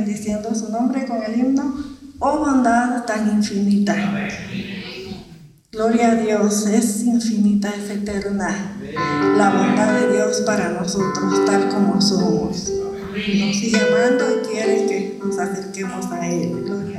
bendiciendo su nombre con el himno, oh bondad tan infinita. Gloria a Dios, es infinita, es eterna la bondad de Dios para nosotros, tal como somos. Nos sigue amando y quiere que nos acerquemos a Él.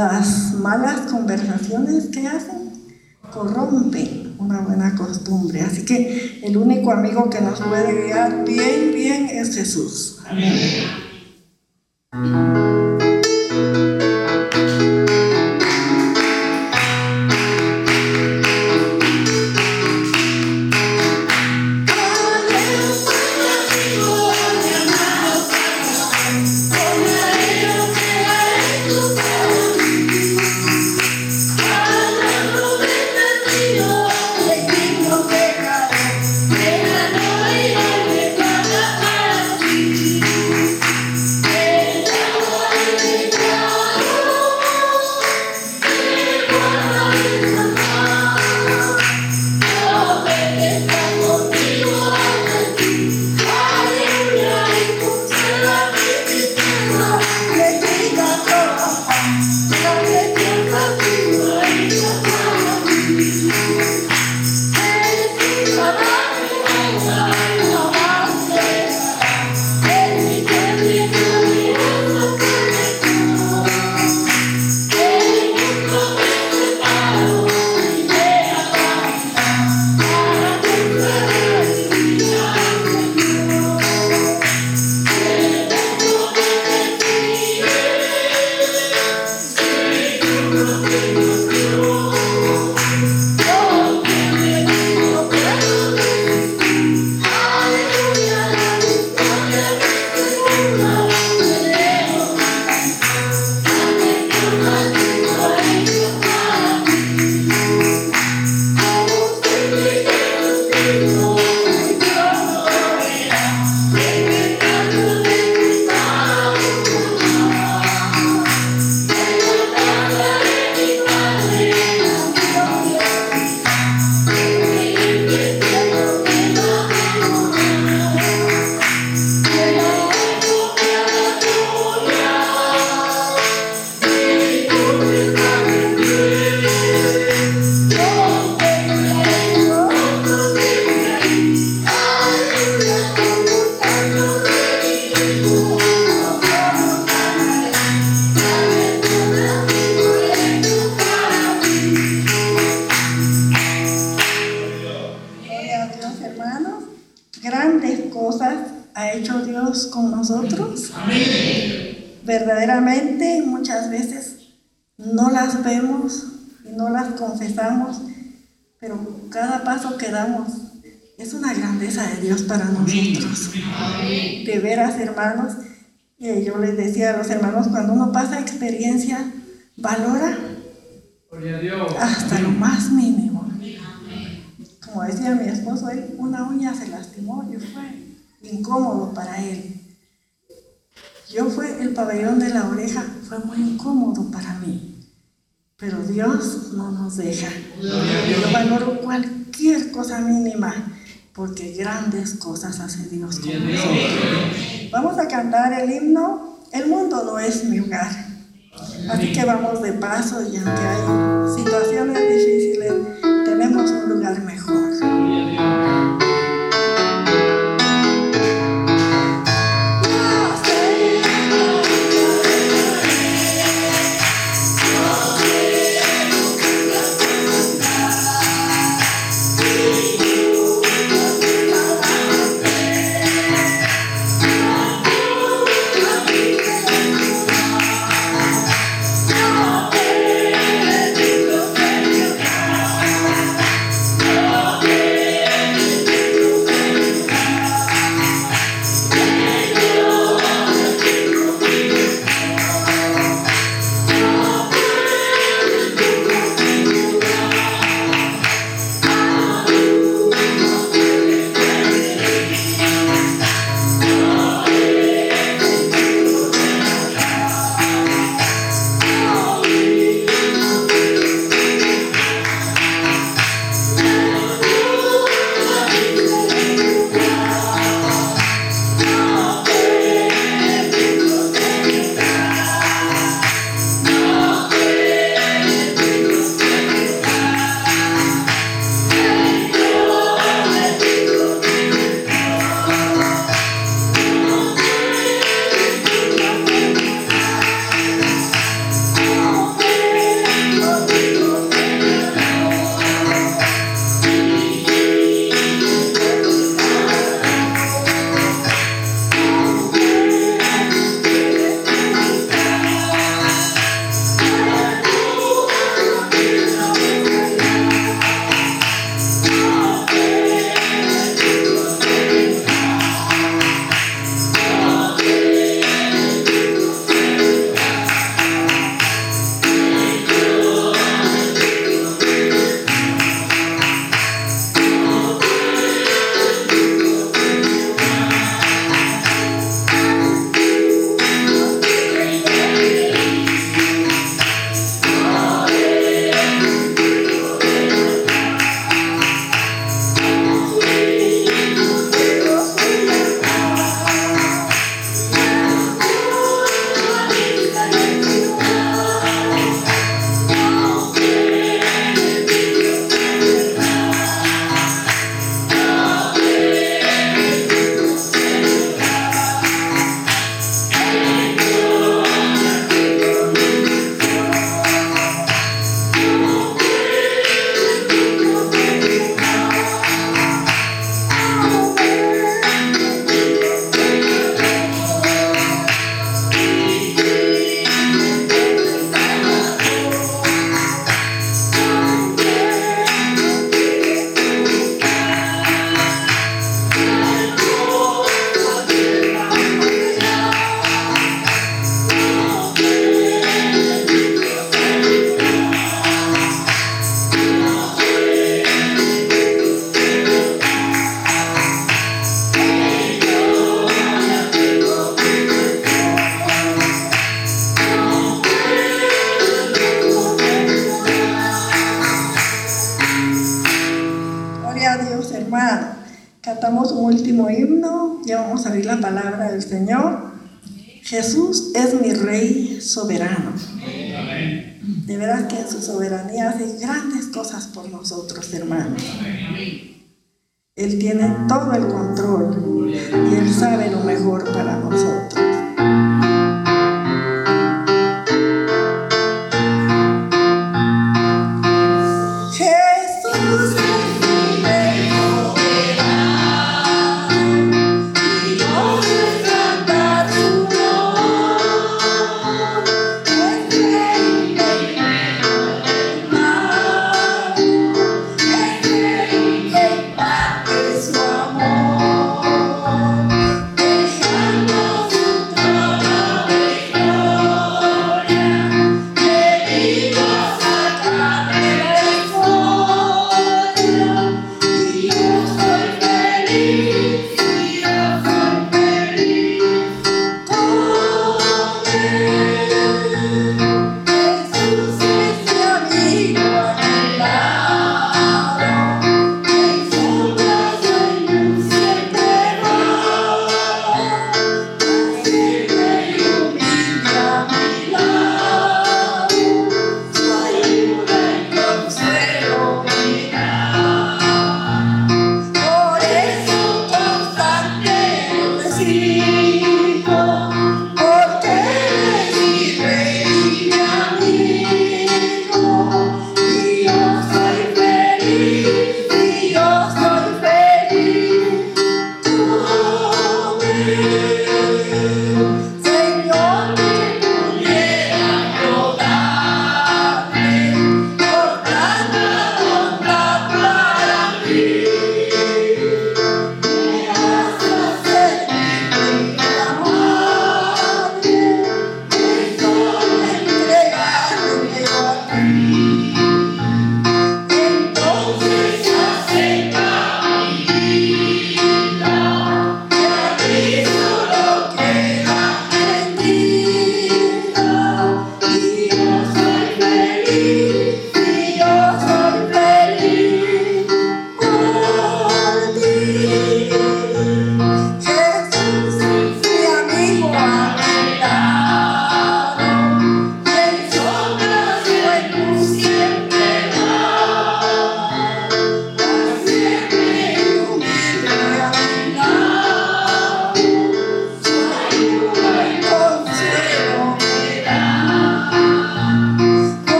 Las malas conversaciones que hacen corrompen una buena costumbre. Así que el único amigo que nos puede guiar bien, bien es Jesús. Amén.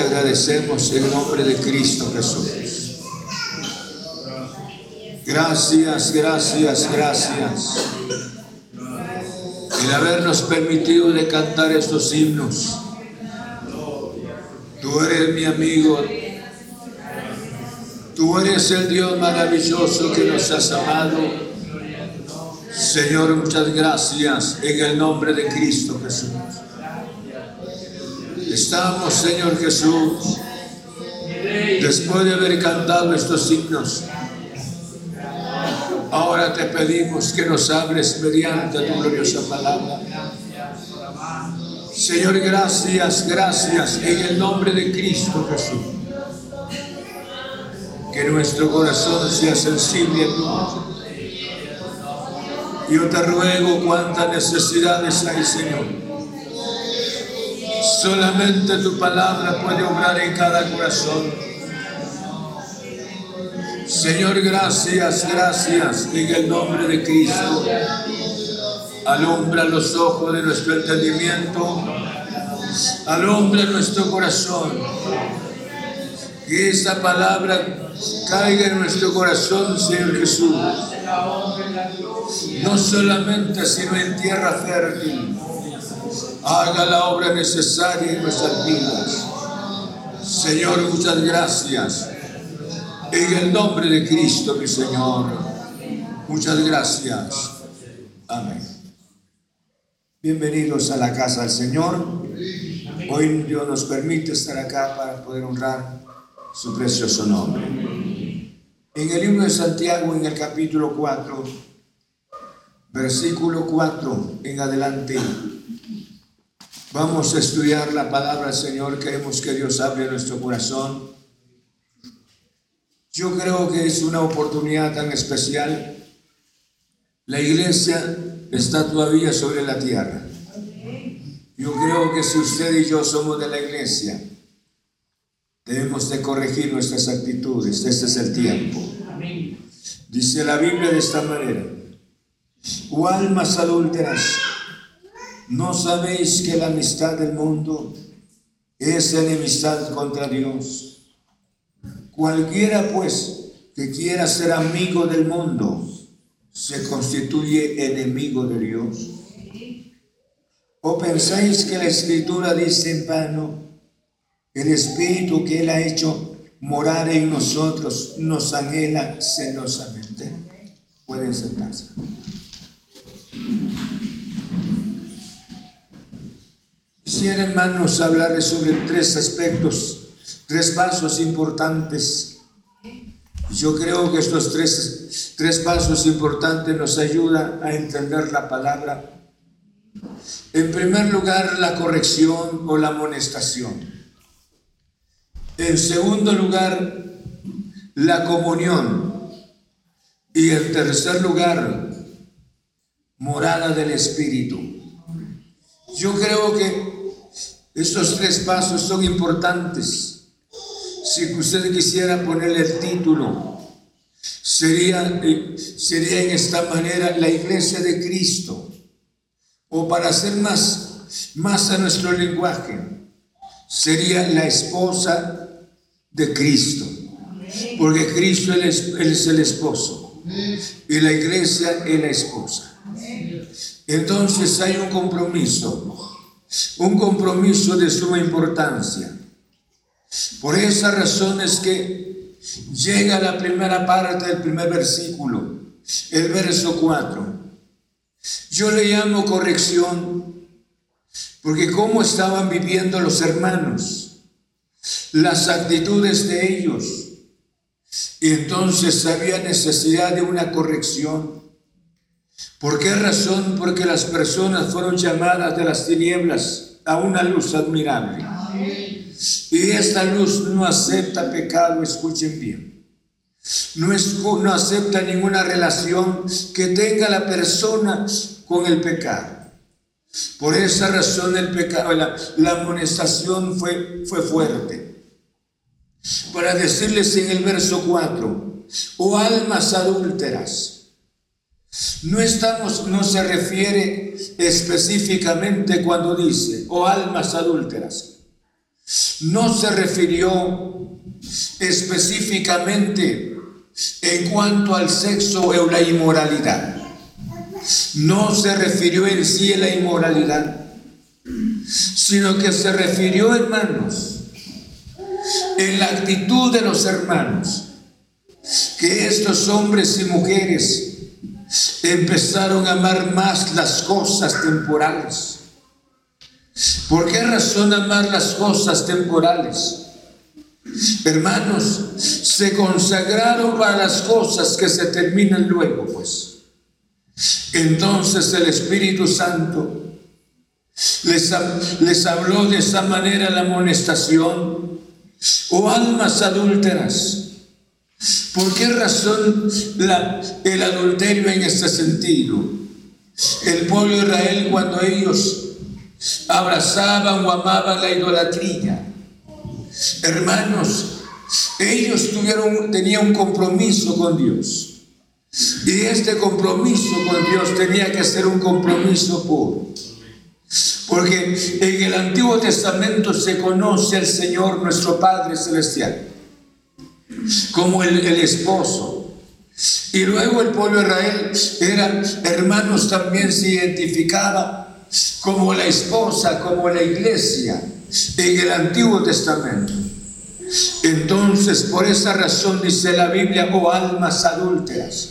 Agradecemos en nombre de Cristo Jesús. Gracias, gracias, gracias. El habernos permitido de cantar estos himnos. Tú eres mi amigo. Tú eres el Dios maravilloso que nos has amado. Señor, muchas gracias en el nombre de Cristo Jesús. Estamos, Señor Jesús, después de haber cantado estos himnos. Ahora te pedimos que nos hables mediante tu gloriosa palabra. Señor, gracias, gracias en el nombre de Cristo Jesús. Que nuestro corazón sea sensible a tu. Yo te ruego cuántas necesidades hay, Señor Solamente tu palabra puede obrar en cada corazón. Señor, gracias, gracias en el nombre de Cristo. Alumbra los ojos de nuestro entendimiento. Alumbra nuestro corazón. Que esa palabra caiga en nuestro corazón, Señor Jesús. No solamente, sino en tierra fértil haga la obra necesaria en nuestras vidas. Señor, muchas gracias. En el nombre de Cristo, mi Señor. Muchas gracias. Amén. Bienvenidos a la casa del Señor. Hoy Dios nos permite estar acá para poder honrar su precioso nombre. En el libro de Santiago, en el capítulo 4, versículo 4 en adelante, Vamos a estudiar la palabra del Señor. Queremos que Dios hable nuestro corazón. Yo creo que es una oportunidad tan especial. La iglesia está todavía sobre la tierra. Yo creo que si usted y yo somos de la iglesia, debemos de corregir nuestras actitudes. Este es el tiempo. Dice la Biblia de esta manera. O almas adúlteras ¿No sabéis que la amistad del mundo es enemistad contra Dios? Cualquiera pues que quiera ser amigo del mundo se constituye enemigo de Dios. ¿O pensáis que la escritura dice en vano, el espíritu que Él ha hecho morar en nosotros nos anhela celosamente? Pueden sentarse. quisiera, hermanos, hablarles sobre tres aspectos, tres pasos importantes. Yo creo que estos tres, tres pasos importantes nos ayudan a entender la palabra. En primer lugar, la corrección o la amonestación. En segundo lugar, la comunión. Y en tercer lugar, morada del Espíritu. Yo creo que estos tres pasos son importantes. Si usted quisiera ponerle el título, sería, eh, sería en esta manera la iglesia de Cristo. O para hacer más, más a nuestro lenguaje, sería la esposa de Cristo. Porque Cristo es, es el esposo y la iglesia es la esposa. Entonces hay un compromiso, un compromiso de suma importancia. Por esa razón es que llega la primera parte del primer versículo, el verso 4. Yo le llamo corrección porque cómo estaban viviendo los hermanos, las actitudes de ellos. Y entonces había necesidad de una corrección. ¿Por qué razón? Porque las personas fueron llamadas de las tinieblas a una luz admirable. Y esta luz no acepta pecado, escuchen bien. No, es, no acepta ninguna relación que tenga la persona con el pecado. Por esa razón el pecado, la, la amonestación fue, fue fuerte. Para decirles en el verso 4, oh almas adúlteras, no estamos, no se refiere específicamente cuando dice, o oh almas adúlteras. No se refirió específicamente en cuanto al sexo o la inmoralidad. No se refirió en sí a la inmoralidad, sino que se refirió, hermanos, en la actitud de los hermanos, que estos hombres y mujeres empezaron a amar más las cosas temporales. ¿Por qué razón amar las cosas temporales? Hermanos, se consagraron para las cosas que se terminan luego, pues. Entonces el Espíritu Santo les, habló de esa manera la amonestación, oh almas adúlteras ¿Por qué razón el adulterio en este sentido? El pueblo de Israel cuando ellos abrazaban o amaban la idolatría. Hermanos, ellos tuvieron, tenían un compromiso con Dios. Y este compromiso con Dios tenía que ser un compromiso puro. Porque en el Antiguo Testamento se conoce al Señor nuestro Padre Celestial como el, esposo. Y luego el pueblo de Israel eran hermanos también se identificaba como la esposa, como la iglesia en el Antiguo Testamento. Entonces, por esa razón dice la Biblia, oh almas adúlteras.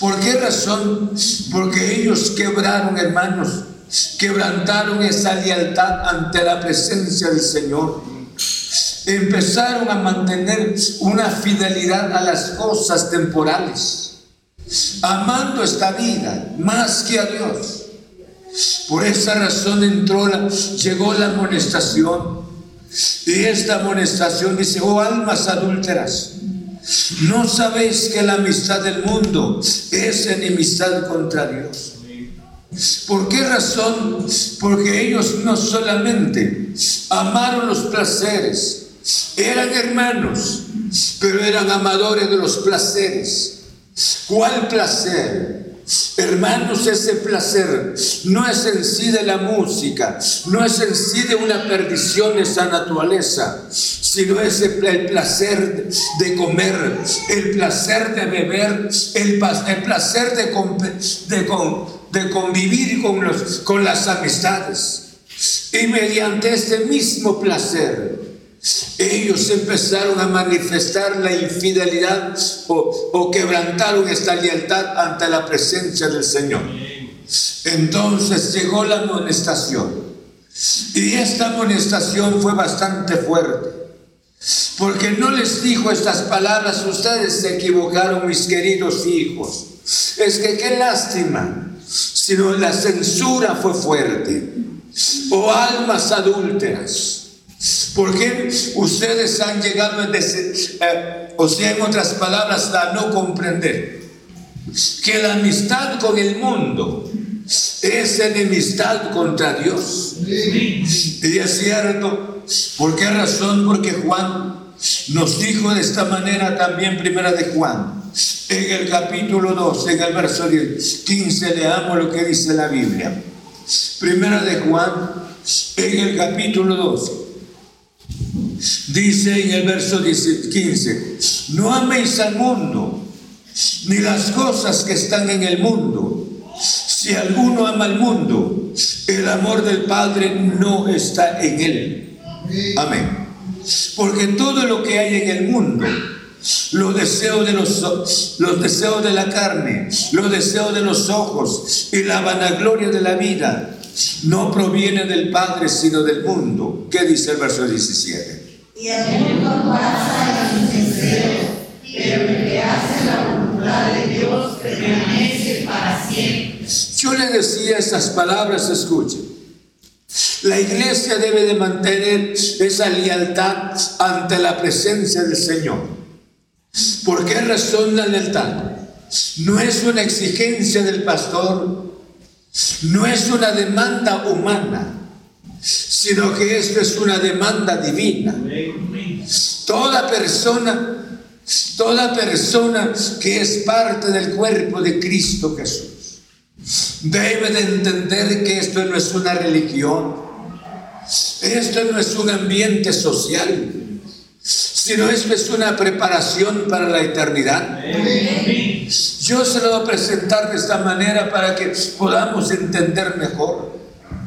¿Por qué razón? Porque ellos quebraron, hermanos, quebrantaron esa lealtad ante la presencia del Señor empezaron a mantener una fidelidad a las cosas temporales, amando esta vida más que a Dios. Por esa razón entró la, llegó la amonestación. Y esta amonestación dice, oh almas adúlteras, ¿no sabéis que la amistad del mundo es enemistad contra Dios? ¿Por qué razón? Porque ellos no solamente amaron los placeres, eran hermanos, pero eran amadores de los placeres. ¿Cuál placer? Hermanos, ese placer no es en sí de la música, no es en sí de una perdición esa naturaleza, sino es el placer de comer, el placer de beber, el, placer de, de convivir con, los, con las amistades. Y mediante este mismo placer, ellos empezaron a manifestar la infidelidad o, quebrantaron esta lealtad ante la presencia del Señor. Entonces llegó la amonestación. Y esta amonestación fue bastante fuerte. Porque no les dijo estas palabras, ustedes se equivocaron, mis queridos hijos. Es que qué lástima, sino la censura fue fuerte. O almas adúlteras. Porque ustedes han llegado a, eh, o sea, en otras palabras, a no comprender que la amistad con el mundo es enemistad contra Dios. Y es cierto, ¿por qué razón? Porque Juan nos dijo de esta manera también, primera de Juan, en el capítulo 2, en el verso 15, leamos lo que dice la Biblia. Primera de Juan, en el capítulo 2, dice en el verso 15, no améis al mundo, ni las cosas que están en el mundo. Si alguno ama al mundo, el amor del Padre no está en él. Amén. Porque todo lo que hay en el mundo, los deseos de los, los deseos de la carne, los deseos de los ojos y la vanagloria de la vida, no proviene del Padre, sino del mundo. ¿Qué dice el verso 17? Y el mundo pasa en sus deseos, pero el que hace la voluntad de Dios permanece para siempre. Yo le decía estas palabras, escuchen. La iglesia debe de mantener esa lealtad ante la presencia del Señor. ¿Por qué razón la lealtad? No es una exigencia del pastor, no es una demanda humana, sino que esto es una demanda divina. Toda persona, toda persona que es parte del cuerpo de Cristo Jesús, debe de entender que esto no es una religión, esto no es un ambiente social, sino esto es una preparación para la eternidad. Yo se lo voy a presentar de esta manera para que podamos entender mejor.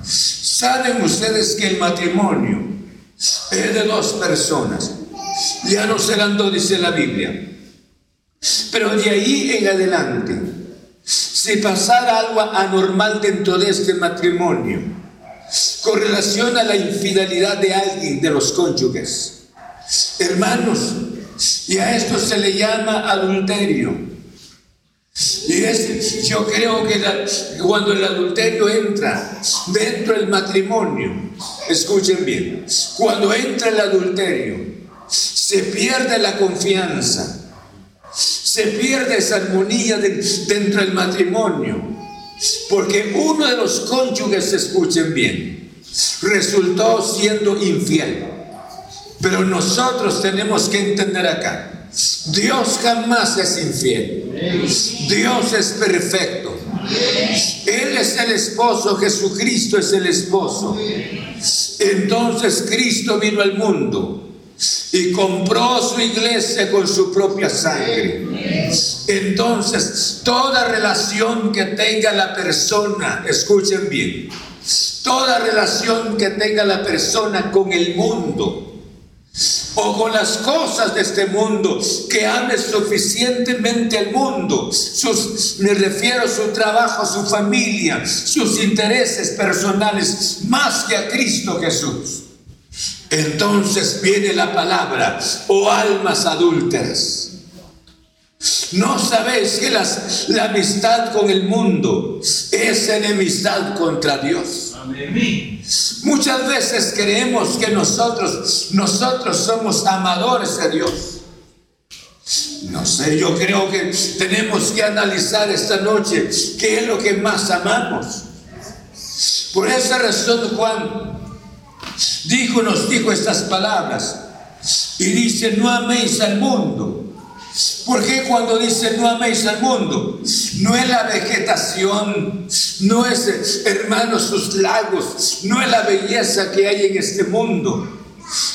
Saben ustedes que el matrimonio es de dos personas. Ya no serán dos, dice la Biblia. Pero de ahí en adelante, si pasara algo anormal dentro de este matrimonio, con relación a la infidelidad de alguien de los cónyuges. Hermanos, y a esto se le llama adulterio. Y es, yo creo que cuando el adulterio entra dentro del matrimonio, escuchen bien, cuando entra el adulterio, se pierde la confianza, se pierde esa armonía dentro del matrimonio. Porque uno de los cónyuges, escuchen bien, resultó siendo infiel. Pero nosotros tenemos que entender acá, Dios jamás es infiel. Dios es perfecto. Él es el esposo, Jesucristo es el esposo. Entonces Cristo vino al mundo y compró su iglesia con su propia sangre. Entonces, toda relación que tenga la persona, escuchen bien, toda relación que tenga la persona con el mundo, o con las cosas de este mundo, que ame suficientemente al mundo, sus, me refiero a su trabajo, a su familia, sus intereses personales, más que a Cristo Jesús. Entonces viene la palabra, oh almas adúlteras. No sabéis que la amistad con el mundo es enemistad contra Dios. Muchas veces creemos que nosotros, nosotros somos amadores de Dios. No sé, yo creo que tenemos que analizar esta noche qué es lo que más amamos. Por esa razón Juan dijo, nos dijo estas palabras. Y dice, no améis al mundo. Porque cuando dice no améis al mundo, no es la vegetación, no es, hermanos, sus lagos, no es la belleza que hay en este mundo,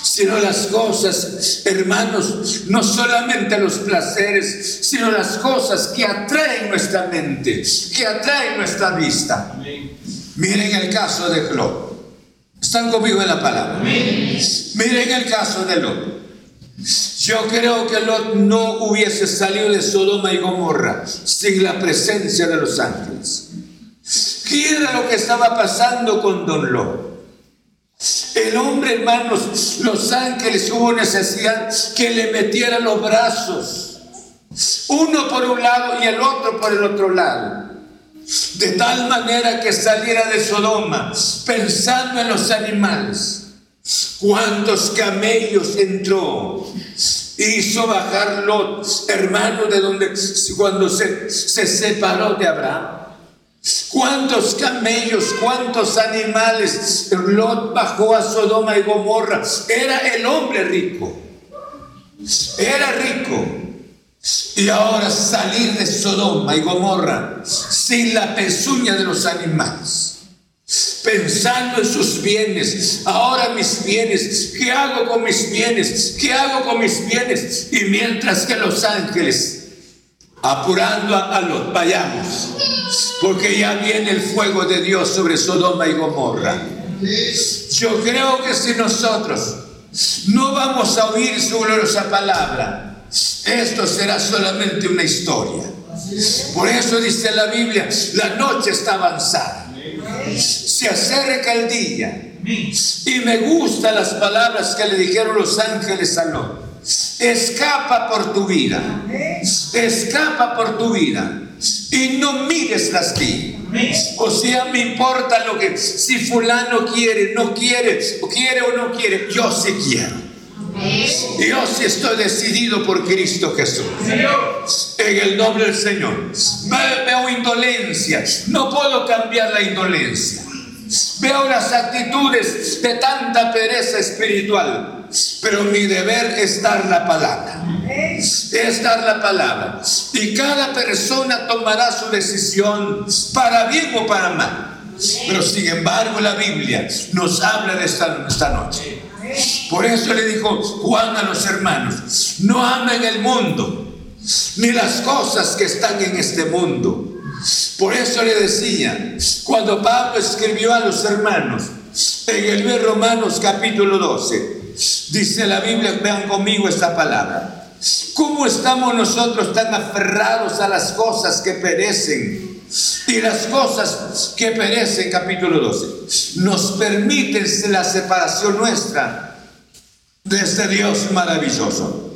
sino las cosas, hermanos, no solamente los placeres, sino las cosas que atraen nuestra mente, que atraen nuestra vista. Miren el caso de Lot. ¿Están conmigo en la palabra? Miren el caso de Lot. Yo creo que Lot no hubiese salido de Sodoma y Gomorra sin la presencia de los ángeles. ¿Qué era lo que estaba pasando con Don Lot? El hombre, hermanos, los ángeles hubo necesidad que le metieran los brazos, uno por un lado y el otro por el otro lado. De tal manera que saliera de Sodoma pensando en los animales. ¿Cuántos camellos entró? Hizo bajar Lot, hermano, de donde cuando se, se separó de Abraham. ¿Cuántos camellos, cuántos animales? Lot bajó a Sodoma y Gomorra. Era el hombre rico. Era rico. Y ahora salir de Sodoma y Gomorra sin la pezuña de los animales. Pensando en sus bienes, ahora mis bienes, ¿qué hago con mis bienes? ¿Qué hago con mis bienes? Y mientras que los ángeles apurando a, los vayamos, porque ya viene el fuego de Dios sobre Sodoma y Gomorra. Yo creo que si nosotros no vamos a oír su gloriosa palabra, esto será solamente una historia. Por eso dice la Biblia, la noche está avanzada. Se acerca el día. Y me gustan las palabras que le dijeron los ángeles a Lot. Escapa por tu vida. Escapa por tu vida. Y no mires las ti. O sea, me importa lo que, si fulano quiere, no quiere, quiere o no quiere, yo sí quiero. Yo sí estoy decidido por Cristo Jesús. En el nombre del Señor. Veo indolencia. No puedo cambiar la indolencia. Veo las actitudes de tanta pereza espiritual, pero mi deber es dar la palabra. Es dar la palabra. Y cada persona tomará su decisión para bien o para mal. Pero sin embargo la Biblia nos habla de esta, esta noche. Por eso le dijo Juan a los hermanos, no amen el mundo, ni las cosas que están en este mundo por eso le decía, cuando Pablo escribió a los hermanos, en el libro de Romanos capítulo 12, dice la Biblia, vean conmigo esta palabra. ¿Cómo estamos nosotros tan aferrados a las cosas que perecen? Y las cosas que perecen, capítulo 12, nos permiten la separación nuestra de este Dios maravilloso.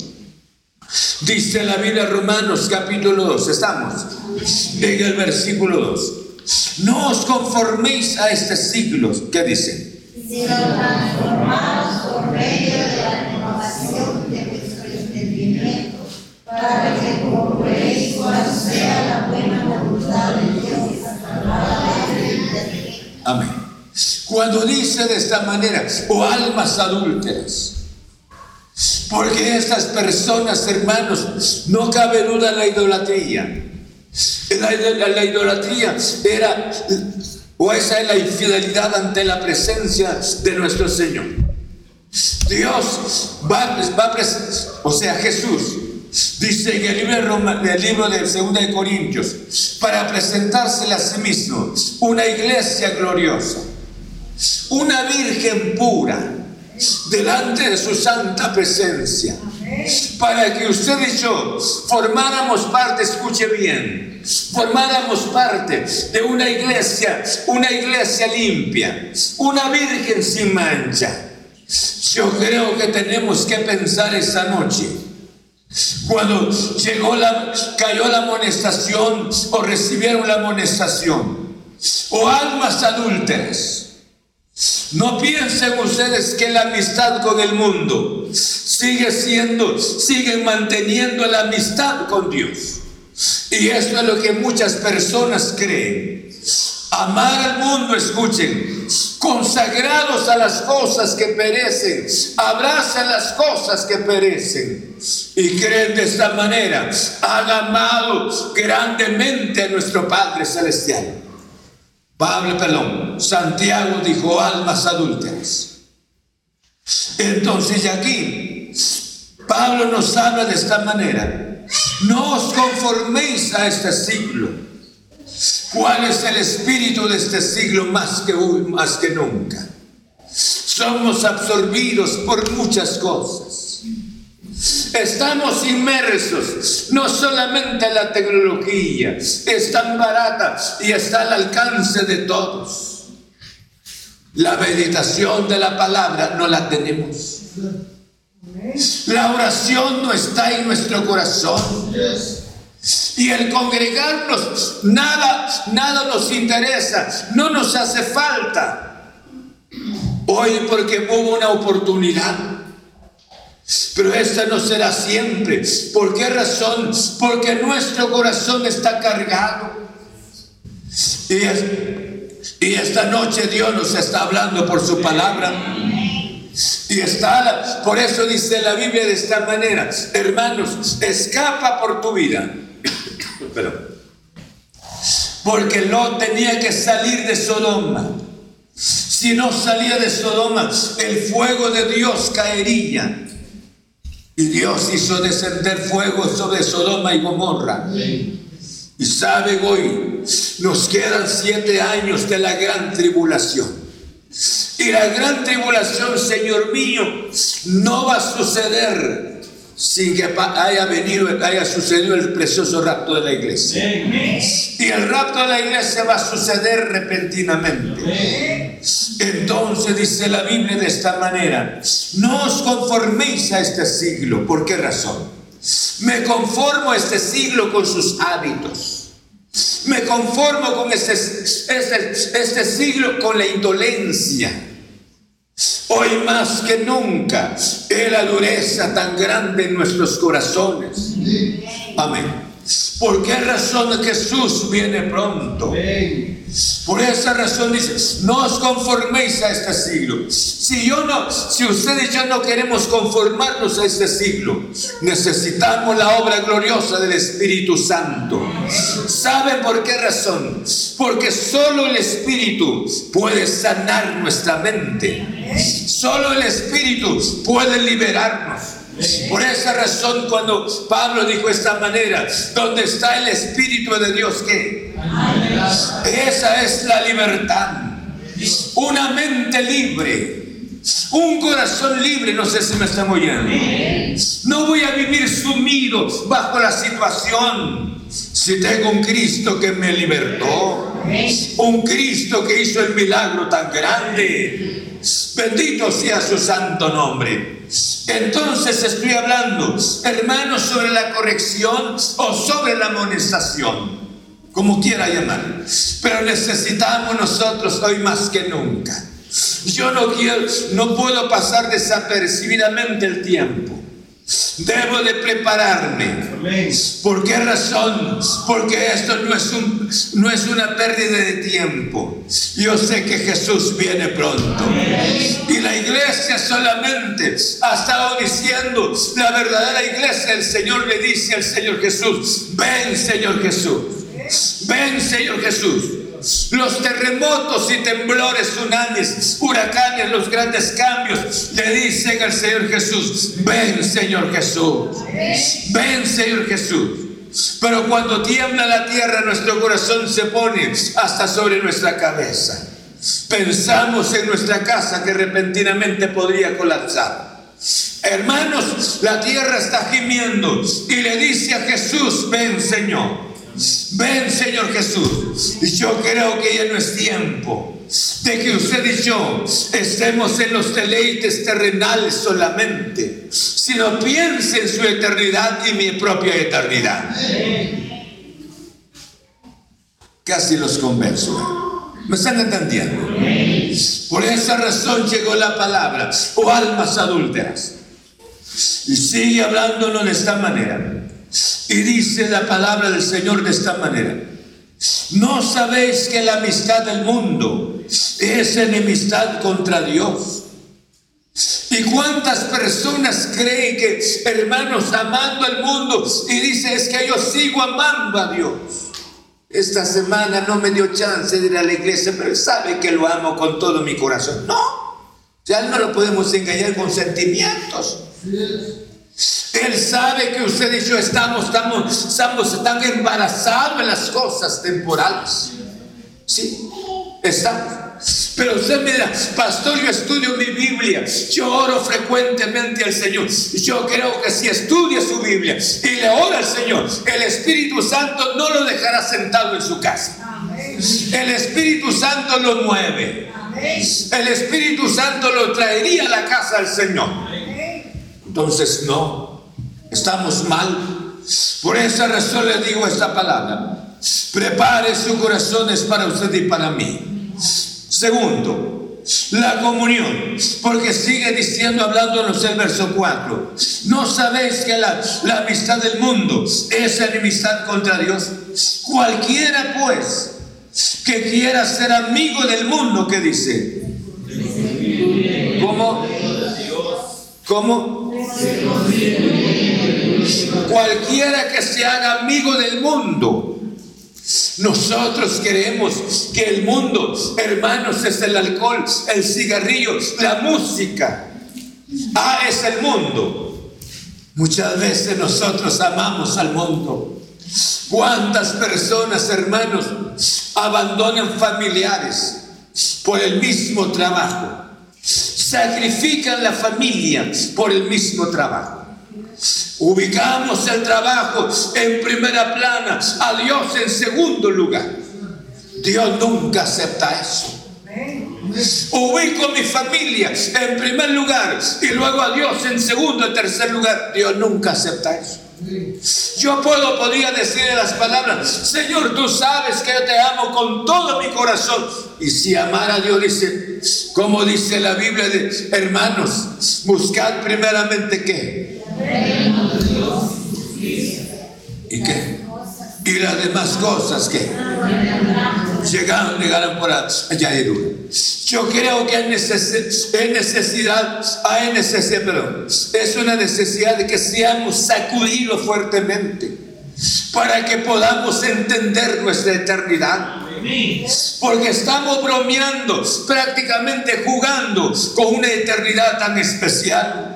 Dice la Biblia Romanos capítulo 2, estamos en el versículo 2. No os conforméis a este siglo, ¿qué dice? Sino transformados por medio de la renovación de vuestro entendimiento, para que compréis cuál sea la buena de Amén. Cuando dice de esta manera, o almas adúlteras, porque estas personas, hermanos, no cabe duda la idolatría. La, idolatría era, o esa es la infidelidad ante la presencia de nuestro Señor. Dios va, va o sea, Jesús, dice en el libro, del libro de 2 de Corintios, para presentársela a sí mismo, una iglesia gloriosa, una virgen pura, delante de su santa presencia. Para que usted y yo formáramos parte, escuche bien, formáramos parte de una iglesia, una iglesia limpia, una virgen sin mancha. Yo creo que tenemos que pensar esta noche. Cuando llegó la, cayó la amonestación o recibieron la amonestación, o almas adúlteras, no piensen ustedes que la amistad con el mundo sigue siendo, siguen manteniendo la amistad con Dios. Y esto es lo que muchas personas creen. Amar al mundo, escuchen, consagrados a las cosas que perecen, abrazan las cosas que perecen y creen de esta manera, han amado grandemente a nuestro Padre Celestial. Pablo, perdón, Santiago dijo almas adúlteras. Entonces, aquí, Pablo nos habla de esta manera. No os conforméis a este siglo. ¿Cuál es el espíritu de este siglo más que, más que nunca? Somos absorbidos por muchas cosas. Estamos inmersos no solamente en la tecnología, es tan barata y está al alcance de todos. La meditación de la palabra no la tenemos. La oración no está en nuestro corazón. Y el congregarnos, nada, nada nos interesa, no nos hace falta. Hoy porque hubo una oportunidad. Pero esta no será siempre. ¿Por qué razón? Porque nuestro corazón está cargado. Y, y esta noche Dios nos está hablando por su palabra. Y está, por eso dice la Biblia de esta manera, hermanos, escapa por tu vida. Porque Lot tenía que salir de Sodoma. Si no salía de Sodoma, el fuego de Dios caería. Y Dios hizo descender fuego sobre Sodoma y Gomorra. Y saben hoy, nos quedan siete años de la gran tribulación. Y la gran tribulación, Señor mío, no va a suceder sin que haya venido, haya sucedido el precioso rapto de la iglesia. Y el rapto de la iglesia va a suceder repentinamente. Entonces dice la Biblia de esta manera, no os conforméis a este siglo. ¿Por qué razón? Me conformo a este siglo con sus hábitos me conformo con este, este, este siglo, con la indolencia. Hoy más que nunca es la dureza tan grande en nuestros corazones. Amén. ¿Por qué razón Jesús viene pronto? Por esa razón dice, no os conforméis a este siglo. Si yo no, si ustedes ya no queremos conformarnos a este siglo, necesitamos la obra gloriosa del Espíritu Santo. ¿Saben por qué razón? Porque solo el Espíritu puede sanar nuestra mente. Solo el Espíritu puede liberarnos. Por esa razón cuando Pablo dijo esta manera, donde está el Espíritu de Dios, ¿qué? Esa es la libertad. Una mente libre. Un corazón libre, no sé si me están oyendo. No voy a vivir sumido bajo la situación. Si tengo un Cristo que me libertó, un Cristo que hizo el milagro tan grande, bendito sea su santo nombre. Entonces estoy hablando, hermanos, sobre la corrección o sobre la amonestación, como quiera llamar. Pero necesitamos nosotros hoy más que nunca. Yo no quiero, no puedo pasar desapercibidamente el tiempo. Debo de prepararme. ¿Por qué razón? Porque esto no es, un, no es una pérdida de tiempo. Yo sé que Jesús viene pronto. Y la iglesia solamente ha estado diciendo, la verdadera iglesia, el Señor le dice al Señor Jesús, ven Señor Jesús, ven Señor Jesús. Los terremotos y temblores, tsunamis, huracanes, los grandes cambios, le dicen al Señor Jesús, ven Señor Jesús, ven Señor Jesús. Pero cuando tiembla la tierra, nuestro corazón se pone hasta sobre nuestra cabeza. Pensamos en nuestra casa que repentinamente podría colapsar. Hermanos, la tierra está gimiendo y le dice a Jesús, ven Señor. Ven, Señor Jesús. Y yo creo que ya no es tiempo de que usted y yo estemos en los deleites terrenales solamente, sino piense en su eternidad y mi propia eternidad. Casi los convenzo. ¿Me están entendiendo? Por esa razón llegó la palabra, o almas adúlteras. Y sigue hablándonos de esta manera. Y dice la palabra del Señor de esta manera. ¿No sabéis que la amistad del mundo es enemistad contra Dios? ¿Y cuántas personas creen que, hermanos, amando al mundo y dice es que yo sigo amando a Dios? Esta semana no me dio chance de ir a la iglesia, pero sabe que lo amo con todo mi corazón. No, ya no lo podemos engañar con sentimientos. Él sabe que usted y yo estamos, estamos, estamos tan embarazados en las cosas temporales. Sí, estamos. Pero usted me dirá, pastor, yo estudio mi Biblia, yo oro frecuentemente al Señor. Yo creo que si estudia su Biblia y le ora al Señor, el Espíritu Santo no lo dejará sentado en su casa. El Espíritu Santo lo mueve. El Espíritu Santo lo traería a la casa del Señor. Entonces, no, estamos mal. Por esa razón le digo esta palabra. Prepare sus corazones para usted y para mí. Segundo, la comunión, porque sigue diciendo, hablándonos el verso 4, ¿no sabéis que la, la amistad del mundo es enemistad contra Dios? Cualquiera pues que quiera ser amigo del mundo, ¿qué dice? ¿Cómo? ¿Cómo? Cualquiera que se haga amigo del mundo. Nosotros queremos que el mundo, hermanos, es el alcohol, el cigarrillo, la música. Ah, es el mundo. Muchas veces nosotros amamos al mundo. ¿Cuántas personas, hermanos, abandonan familiares por el mismo trabajo? Sacrifican la familia por el mismo trabajo. Ubicamos el trabajo en primera plana, a Dios en segundo lugar. Dios nunca acepta eso. Ubico mi familia en primer lugar y luego a Dios en segundo y tercer lugar. Dios nunca acepta eso. Yo puedo, podría decirle las palabras, Señor, tú sabes que yo te amo con todo mi corazón. Y si amar a Dios, dice, como dice la Biblia, de, hermanos, buscad primeramente qué. ¿Y qué? Y las demás cosas que llegaron, llegaron por añadidura. Yo creo que hay necesidad, hay necesidad, pero es una necesidad de que seamos sacudidos fuertemente para que podamos entender nuestra eternidad. Porque estamos bromeando, prácticamente jugando con una eternidad tan especial.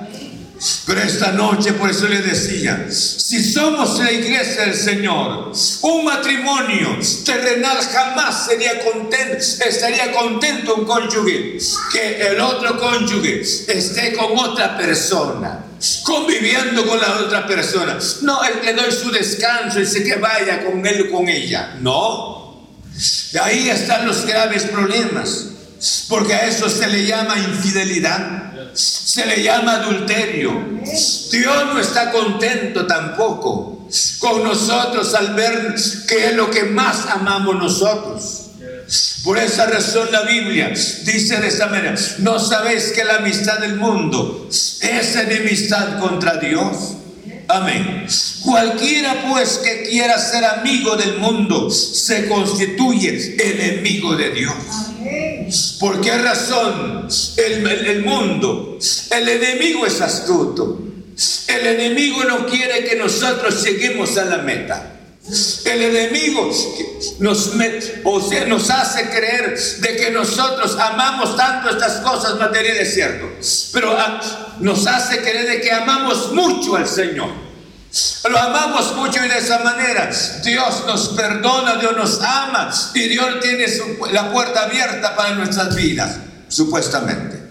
Pero esta noche, por eso le decía, si somos la iglesia del Señor, un matrimonio terrenal jamás sería contento, estaría contento un cónyuge que el otro cónyuge esté con otra persona, conviviendo con la otra persona. No, le doy su descanso y sé que vaya con él o con ella. No. Ahí están los graves problemas, porque a eso se le llama infidelidad se le llama adulterio. Dios no está contento tampoco con nosotros al ver que es lo que más amamos nosotros. Por esa razón la Biblia dice de esta manera, ¿no sabéis que la amistad del mundo es enemistad contra Dios? Amén. Cualquiera pues que quiera ser amigo del mundo se constituye enemigo de Dios. ¿Por qué razón? El, mundo, el enemigo es astuto. El enemigo no quiere que nosotros lleguemos a la meta. El enemigo nos, o sea, nos hace creer de que nosotros amamos tanto estas cosas materiales, cierto, pero ah, nos hace creer de que amamos mucho al Señor. Lo amamos mucho y de esa manera Dios nos perdona, Dios nos ama y Dios tiene la puerta abierta para nuestras vidas, supuestamente.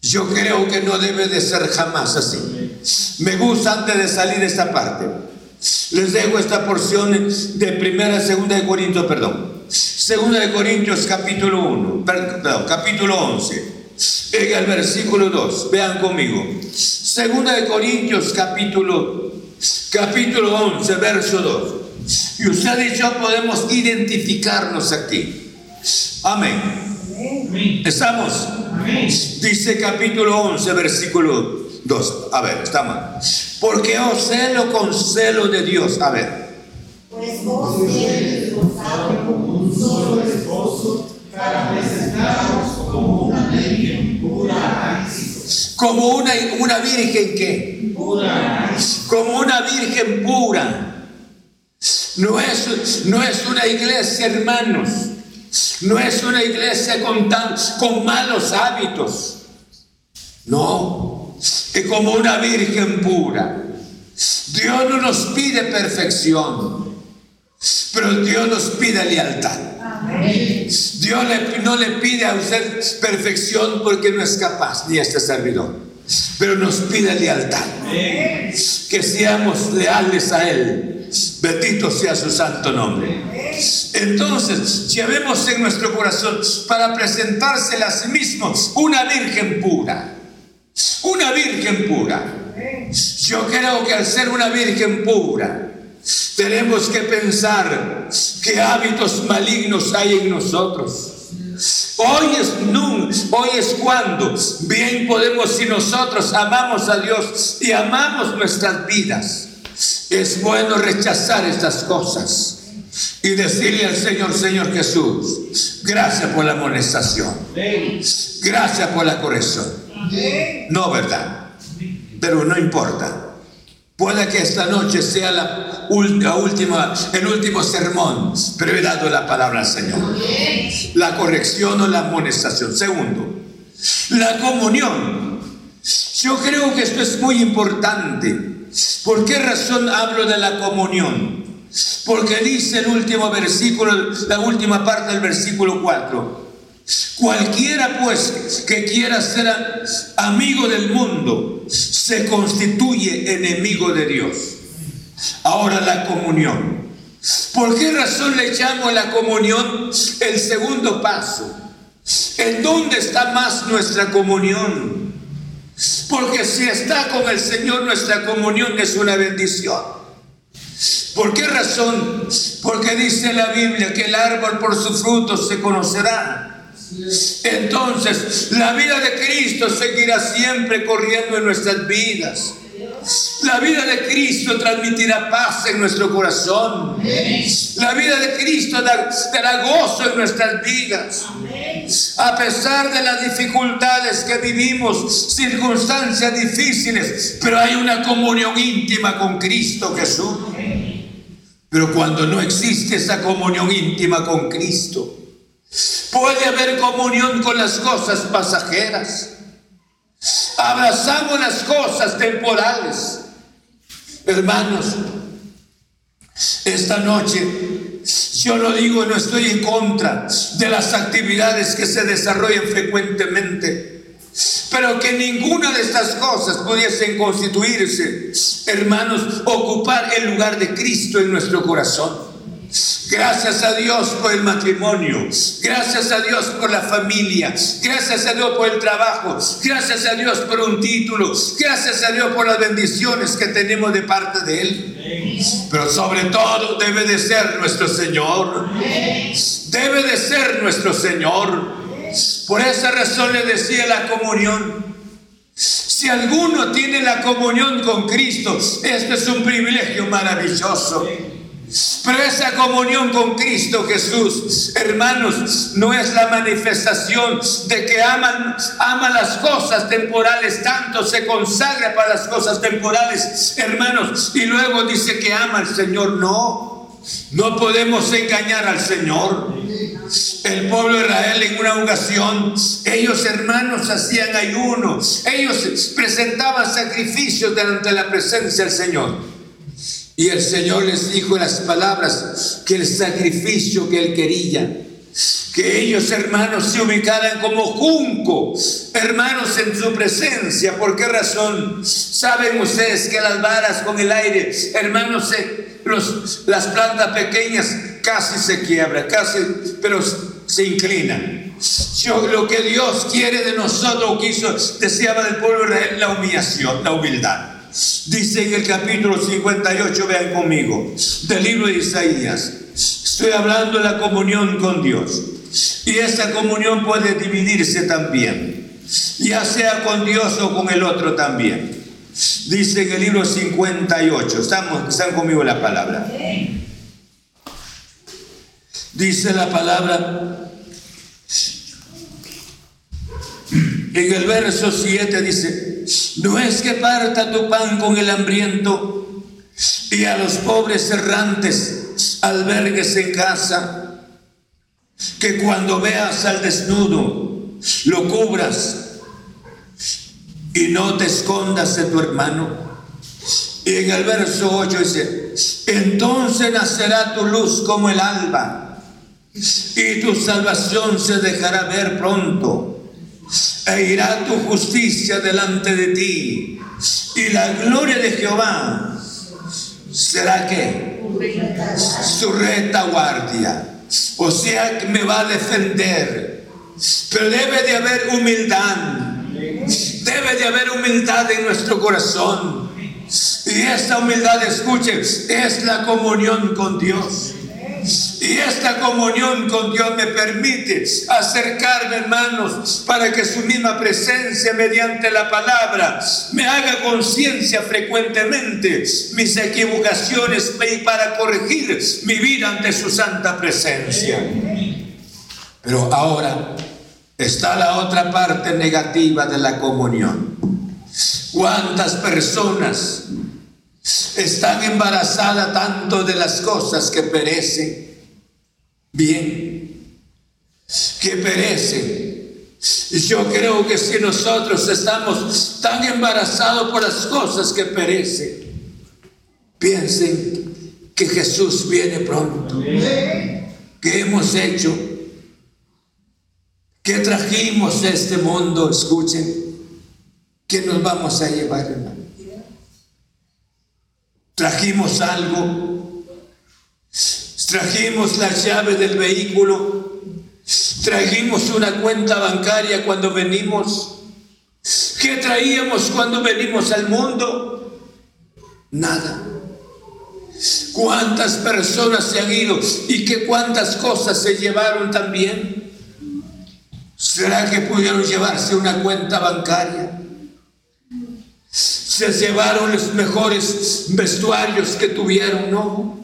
Yo creo que no debe de ser jamás así. Me gusta antes de salir esta parte. Les dejo esta porción de primera, segunda de Corintios, perdón. Segunda de Corintios capítulo 1, perdón, capítulo 11. En el versículo 2, vean conmigo. Segunda de Corintios capítulo capítulo 11, verso 2. Y usted y yo podemos identificarnos aquí. Amén. ¿Estamos? Dice capítulo 11, versículo 2. A ver, estamos. Porque os celo con celo de Dios. A ver. Pues vos como un solo esposo para presentaros como una, una virgen que pura. como una virgen pura. No es, no es una iglesia, hermanos. No es una iglesia con, tan, con malos hábitos. No, es como una virgen pura. Dios no nos pide perfección, pero Dios nos pide lealtad. Dios no le pide a usted perfección porque no es capaz, ni este servidor. Pero nos pide lealtad. Que seamos leales a Él. Bendito sea su santo nombre. Entonces, llevemos en nuestro corazón para presentársela a sí mismo una virgen pura. Una virgen pura. Yo creo que al ser una virgen pura, tenemos que pensar qué hábitos malignos hay en nosotros. Hoy es nun, hoy es cuando bien podemos si nosotros amamos a Dios y amamos nuestras vidas. Es bueno rechazar estas cosas y decirle al Señor, Señor Jesús, gracias por la amonestación, gracias por la corrección. No, ¿verdad? Pero no importa. Puede que esta noche sea la, última, el último sermón, pero he dado la palabra al Señor. La corrección o la amonestación. Segundo, la comunión. Yo creo que esto es muy importante. ¿Por qué razón hablo de la comunión? Porque dice el último versículo, la última parte del versículo 4. Cualquiera pues que quiera ser amigo del mundo se constituye enemigo de Dios. Ahora la comunión. ¿Por qué razón le llamo a la comunión el segundo paso? ¿En dónde está más nuestra comunión? Porque si está con el Señor, nuestra comunión es una bendición. ¿Por qué razón? Porque dice la Biblia que el árbol por sus frutos se conocerá. Entonces, la vida de Cristo seguirá siempre corriendo en nuestras vidas. La vida de Cristo transmitirá paz en nuestro corazón. La vida de Cristo dará gozo en nuestras vidas. A pesar de las dificultades que vivimos, circunstancias difíciles, pero hay una comunión íntima con Cristo Jesús. Pero cuando no existe esa comunión íntima con Cristo, puede haber comunión con las cosas pasajeras. Abrazamos las cosas temporales. Hermanos, esta noche yo lo digo, no estoy en contra de las actividades que se desarrollan frecuentemente, pero que ninguna de estas cosas pudiesen constituirse, hermanos, ocupar el lugar de Cristo en nuestro corazón. Gracias a Dios por el matrimonio. Gracias a Dios por la familia. Gracias a Dios por el trabajo. Gracias a Dios por un título. Gracias a Dios por las bendiciones que tenemos de parte de Él. Pero sobre todo debe de ser nuestro Señor. Debe de ser nuestro Señor. Por esa razón le decía la comunión. Si alguno tiene la comunión con Cristo, este es un privilegio maravilloso. Pero esa comunión con Cristo Jesús, hermanos, no es la manifestación de que aman, ama las cosas temporales, tanto se consagra para las cosas temporales, hermanos, y luego dice que ama al Señor. No, no podemos engañar al Señor. El pueblo de Israel en una ocasión, ellos hermanos hacían ayuno, ellos presentaban sacrificios delante de la presencia del Señor. Y el Señor les dijo las palabras que el sacrificio que Él quería, que ellos hermanos se ubicaran como junco, hermanos en su presencia. ¿Por qué razón? Saben ustedes que las varas con el aire, hermanos, las plantas pequeñas casi se quiebran, casi, pero se inclinan. Yo, lo que Dios quiere de nosotros, quiso, deseaba del pueblo la humillación, la humildad. Dice en el capítulo 58, vean conmigo, del libro de Isaías. Estoy hablando de la comunión con Dios. Y esa comunión puede dividirse también, ya sea con Dios o con el otro también. Dice en el libro 58, estamos, están conmigo la palabra. Dice la palabra, en el verso 7 dice, no es que parta tu pan con el hambriento y a los pobres errantes albergues en casa, que cuando veas al desnudo lo cubras y no te escondas de tu hermano. Y en el verso 8 dice, entonces nacerá tu luz como el alba y tu salvación se dejará ver pronto e irá tu justicia delante de ti. Y la gloria de Jehová será que su retaguardia. O sea, que me va a defender. Pero debe de haber humildad. Debe de haber humildad en nuestro corazón. Y esta humildad, escuchen, es la comunión con Dios. Y esta comunión con Dios me permite acercarme, hermanos, para que su misma presencia mediante la palabra me haga conciencia frecuentemente mis equivocaciones y para corregir mi vida ante su santa presencia. Pero ahora está la otra parte negativa de la comunión. ¿Cuántas personas están embarazadas tanto de las cosas que perecen? Bien, que perecen. Yo creo que si nosotros estamos tan embarazados por las cosas que perecen, piensen que Jesús viene pronto. ¿Qué hemos hecho? ¿Qué trajimos a este mundo? Escuchen ¿Qué nos vamos a llevar, hermano? Trajimos algo. Trajimos la llave del vehículo. Trajimos una cuenta bancaria cuando venimos. ¿Qué traíamos cuando venimos al mundo? Nada. ¿Cuántas personas se han ido y qué cuántas cosas se llevaron también? ¿Será que pudieron llevarse una cuenta bancaria? se llevaron los mejores vestuarios que tuvieron, no.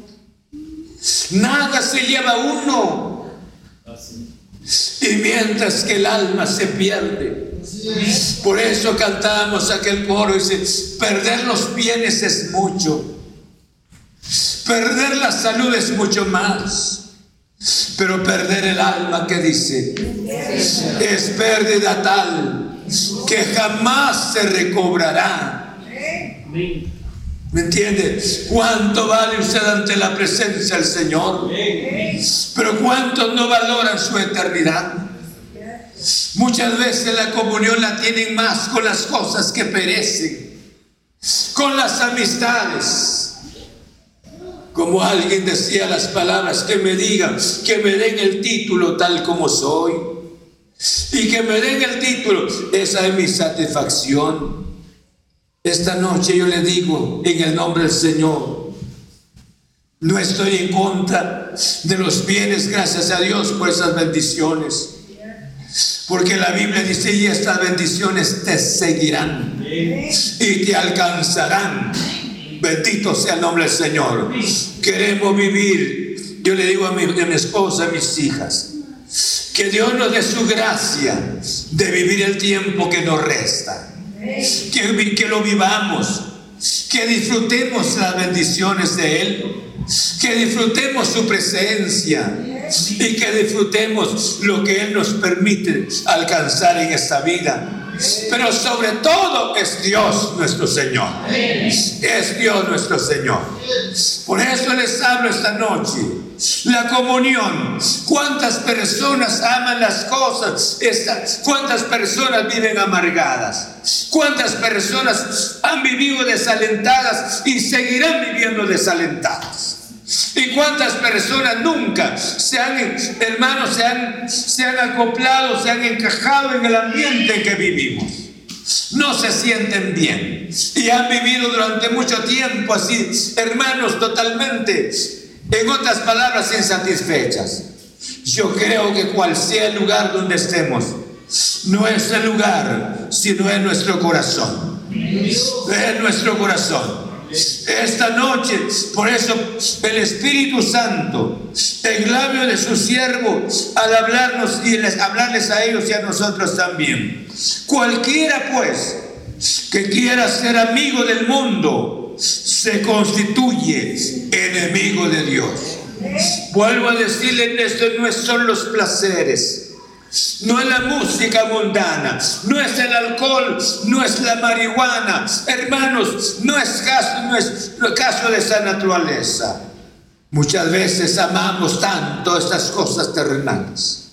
Nada se lleva uno. Y mientras que el alma se pierde. Por eso cantamos aquel coro y dice, perder los bienes es mucho. Perder la salud es mucho más. Pero perder el alma que dice es pérdida tal que jamás se recobrará. ¿Me entiende? ¿Cuánto vale usted ante la presencia del Señor? Pero ¿cuántos no valoran su eternidad? Muchas veces la comunión la tienen más con las cosas que perecen, con las amistades. Como alguien decía las palabras, que me digan, que me den el título tal como soy. Y que me den el título, esa es mi satisfacción. Esta noche yo le digo en el nombre del Señor, no estoy en contra de los bienes, gracias a Dios por esas bendiciones. Porque la Biblia dice, y estas bendiciones te seguirán y te alcanzarán. Bendito sea el nombre del Señor. Queremos vivir, yo le digo a mi, a mi esposa, a mis hijas, que Dios nos dé su gracia de vivir el tiempo que nos resta que, lo vivamos, que disfrutemos las bendiciones de Él, que disfrutemos su presencia y que disfrutemos lo que Él nos permite alcanzar en esta vida. Pero sobre todo es Dios nuestro Señor. Es Dios nuestro Señor. Por eso les hablo esta noche. La comunión. ¿Cuántas personas aman las cosas? ¿Cuántas personas viven amargadas? ¿Cuántas personas han vivido desalentadas y seguirán viviendo desalentadas? ¿Y cuántas personas nunca se han, hermanos, se han, se han acoplado, se han encajado en el ambiente en que vivimos? No se sienten bien y han vivido durante mucho tiempo así, hermanos, totalmente, en otras palabras, insatisfechas. Yo creo que cual sea el lugar donde estemos, no es el lugar, sino es nuestro corazón. Es nuestro corazón. Esta noche, por eso el Espíritu Santo, en labio de su siervo, al hablarnos y les, hablarles a ellos y a nosotros también. Cualquiera pues que quiera ser amigo del mundo, se constituye enemigo de Dios. Vuelvo a decirle, esto no son los placeres no es la música mundana, no es el alcohol, no es la marihuana. Hermanos, no es caso, no es caso de esa naturaleza. Muchas veces amamos tanto estas cosas terrenales.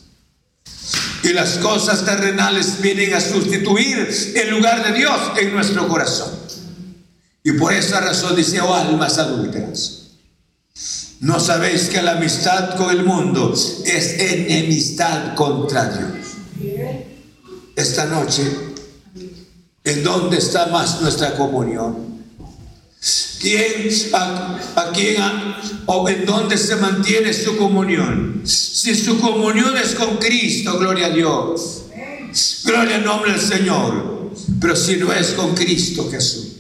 Y las cosas terrenales vienen a sustituir el lugar de Dios en nuestro corazón. Y por esa razón dice, oh almas adúlteras, ¿No sabéis que la amistad con el mundo es enemistad contra Dios? Esta noche, ¿en dónde está más nuestra comunión? ¿Quién, a, quién, o en dónde se mantiene su comunión? Si su comunión es con Cristo, gloria a Dios. Gloria al nombre del Señor. Pero si no es con Cristo Jesús.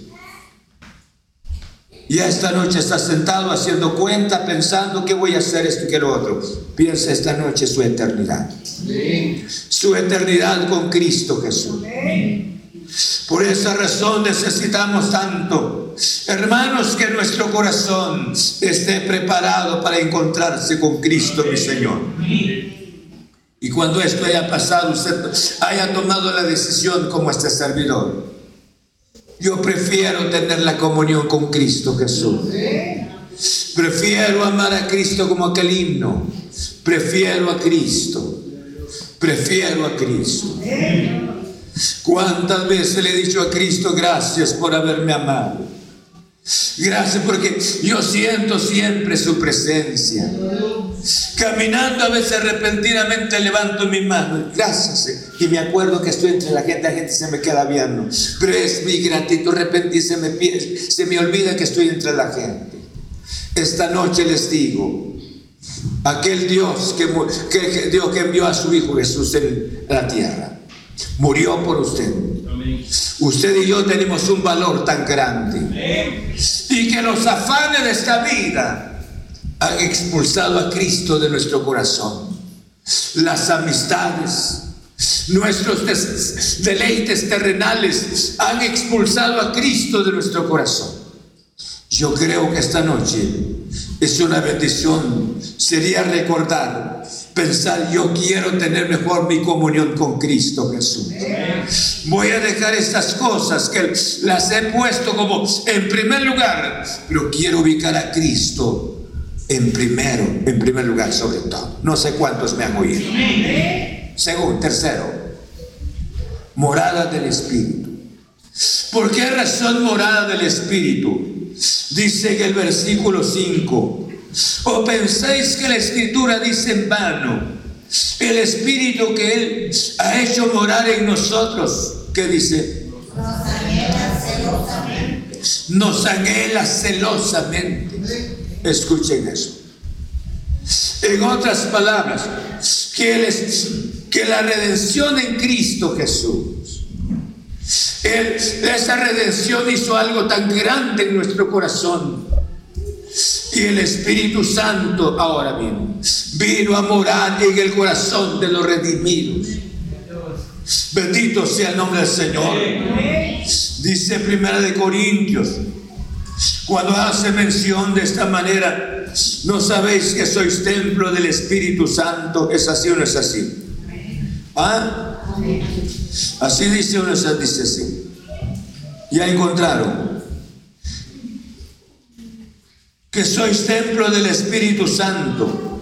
Y esta noche está sentado haciendo cuenta, pensando que voy a hacer esto y lo otro. Piensa esta noche su eternidad. Su eternidad con Cristo Jesús. Por esa razón necesitamos tanto, hermanos, que nuestro corazón esté preparado para encontrarse con Cristo, mi Señor. Y cuando esto haya pasado, usted haya tomado la decisión como este servidor yo prefiero tener la comunión con Cristo Jesús. Prefiero amar a Cristo como aquel himno. Prefiero a Cristo. Prefiero a Cristo. ¿Cuántas veces le he dicho a Cristo gracias por haberme amado? Gracias porque yo siento siempre su presencia. Caminando a veces repentinamente levanto mi mano. Gracias. Eh, y me acuerdo que estoy entre la gente, la gente se me queda viendo. Pero es mi gratitud repentina, se me, se me olvida que estoy entre la gente. Esta noche les digo, aquel Dios que Dios que envió a su Hijo Jesús en la tierra, murió por usted. Usted y yo tenemos un valor tan grande. Y que los afanes de esta vida han expulsado a Cristo de nuestro corazón. Las amistades, nuestros deleites terrenales han expulsado a Cristo de nuestro corazón. Yo creo que esta noche es una bendición. Sería recordar pensar, yo quiero tener mejor mi comunión con Cristo Jesús. Voy a dejar estas cosas que las he puesto como en primer lugar, pero quiero ubicar a Cristo en primero, en primer lugar sobre todo. No sé cuántos me han oído. Segundo, tercero, morada del Espíritu. ¿Por qué razón morada del Espíritu? Dice en el versículo 5 ¿O pensáis que la escritura dice en vano? El espíritu que Él ha hecho morar en nosotros, ¿qué dice? Nos anhela celosamente. Nos anhela celosamente. Escuchen eso. En otras palabras, que, que la redención en Cristo Jesús, esa redención hizo algo tan grande en nuestro corazón y el Espíritu Santo, ahora bien, vino a morar en el corazón de los redimidos. Bendito sea el nombre del Señor. Dice Primera de Corintios, cuando hace mención de esta manera, no sabéis que sois templo del Espíritu Santo. ¿Es así o no es así? ¿Ah? Así dice o no dice así. Ya encontraron que sois templo del Espíritu Santo.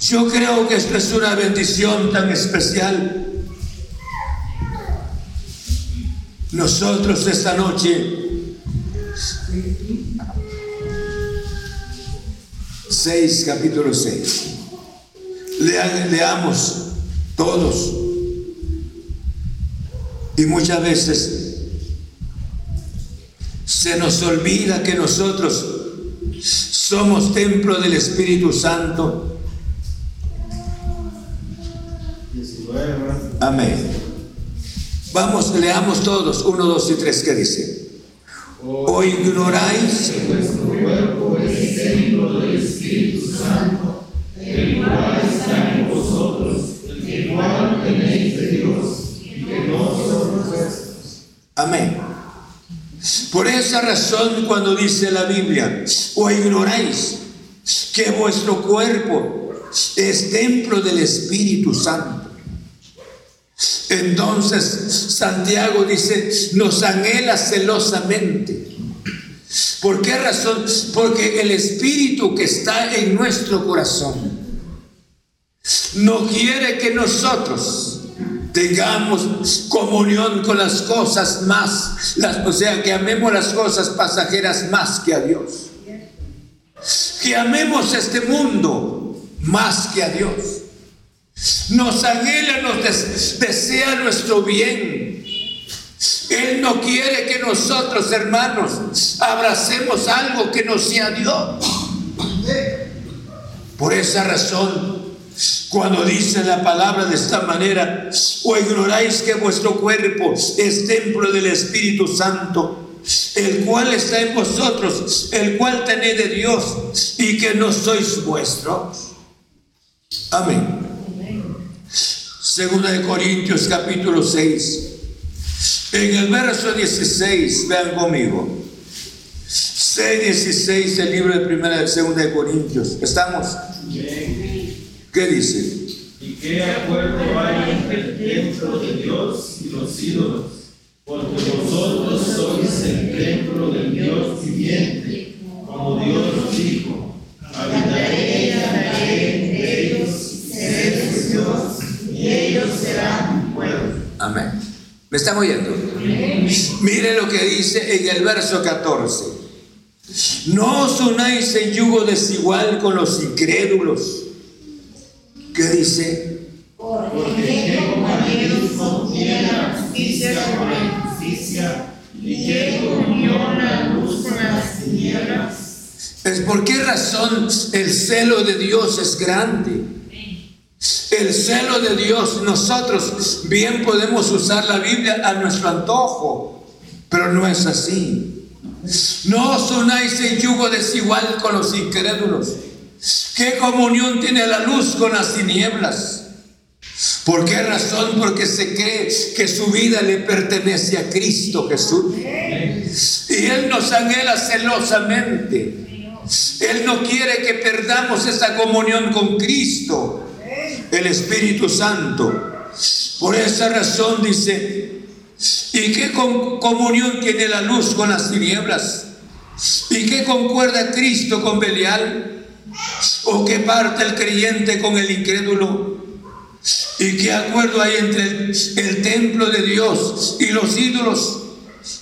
Yo creo que esta es una bendición tan especial. Nosotros esta noche, seis, capítulo 6, leamos todos. Y muchas veces se nos olvida que nosotros somos templo del Espíritu Santo. Amén. Vamos, leamos todos, uno, dos y tres, ¿qué dice? ¿O ignoráis? Amén. Por esa razón cuando dice la Biblia, o ignoráis que vuestro cuerpo es templo del Espíritu Santo. Entonces Santiago dice, nos anhela celosamente. ¿Por qué razón? Porque el Espíritu que está en nuestro corazón no quiere que nosotros tengamos comunión con las cosas más, o sea, que amemos las cosas pasajeras más que a Dios. que amemos este mundo más que a Dios. Nos anhela, nos desea nuestro bien. Él no quiere que nosotros, hermanos, abracemos algo que no sea Dios. Por esa razón, cuando dice la palabra de esta manera, o ignoráis que vuestro cuerpo es templo del Espíritu Santo, el cual está en vosotros, el cual tenéis de Dios, y que no sois vuestros. Amén. Segunda de Corintios capítulo 6. En el verso 16, vean conmigo. 6, 16, el libro de primera y segunda de Corintios. ¿Estamos? ¿Qué dice? ¿Y qué acuerdo hay entre el templo de Dios y los ídolos? Porque vosotros sois el templo del Dios viviente, como Dios dijo. Habitaré y andaré entre ellos, seré su Dios, y ellos serán mi pueblo. Amén. ¿Me están oyendo? Mire lo que dice en el verso 14. No os unáis en yugo desigual con los incrédulos ¿Qué dice? Porque tiene la justicia con la injusticia y comunión la luz con las tinieblas. Es por qué razón el celo de Dios es grande. El celo de Dios, nosotros bien podemos usar la Biblia a nuestro antojo, pero no es así. No os unáis en yugo desigual con los incrédulos. ¿Qué comunión tiene la luz con las tinieblas? ¿Por qué razón? Porque se cree que su vida le pertenece a Cristo Jesús. Y Él nos anhela celosamente. Él no quiere que perdamos esa comunión con Cristo, el Espíritu Santo. Por esa razón dice, ¿y qué comunión tiene la luz con las tinieblas? ¿Y qué concuerda Cristo con Belial? ¿O qué parte el creyente con el incrédulo? ¿Y qué acuerdo hay entre el, templo de Dios y los ídolos?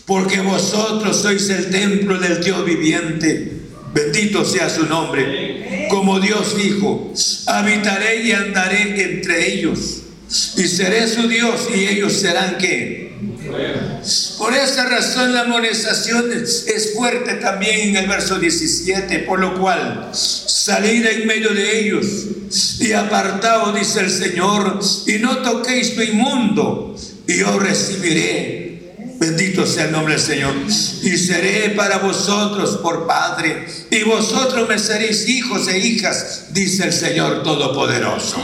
Porque vosotros sois el templo del Dios viviente. Bendito sea su nombre. Como Dios dijo, habitaré y andaré entre ellos. Y seré su Dios y ellos serán qué? Por esa razón la amonestación es fuerte también en el verso 17, por lo cual salid en medio de ellos y apartaos, dice el Señor, y no toquéis lo inmundo, y yo recibiré. Bendito sea el nombre del Señor. Y seré para vosotros por Padre, y vosotros me seréis hijos e hijas, dice el Señor Todopoderoso.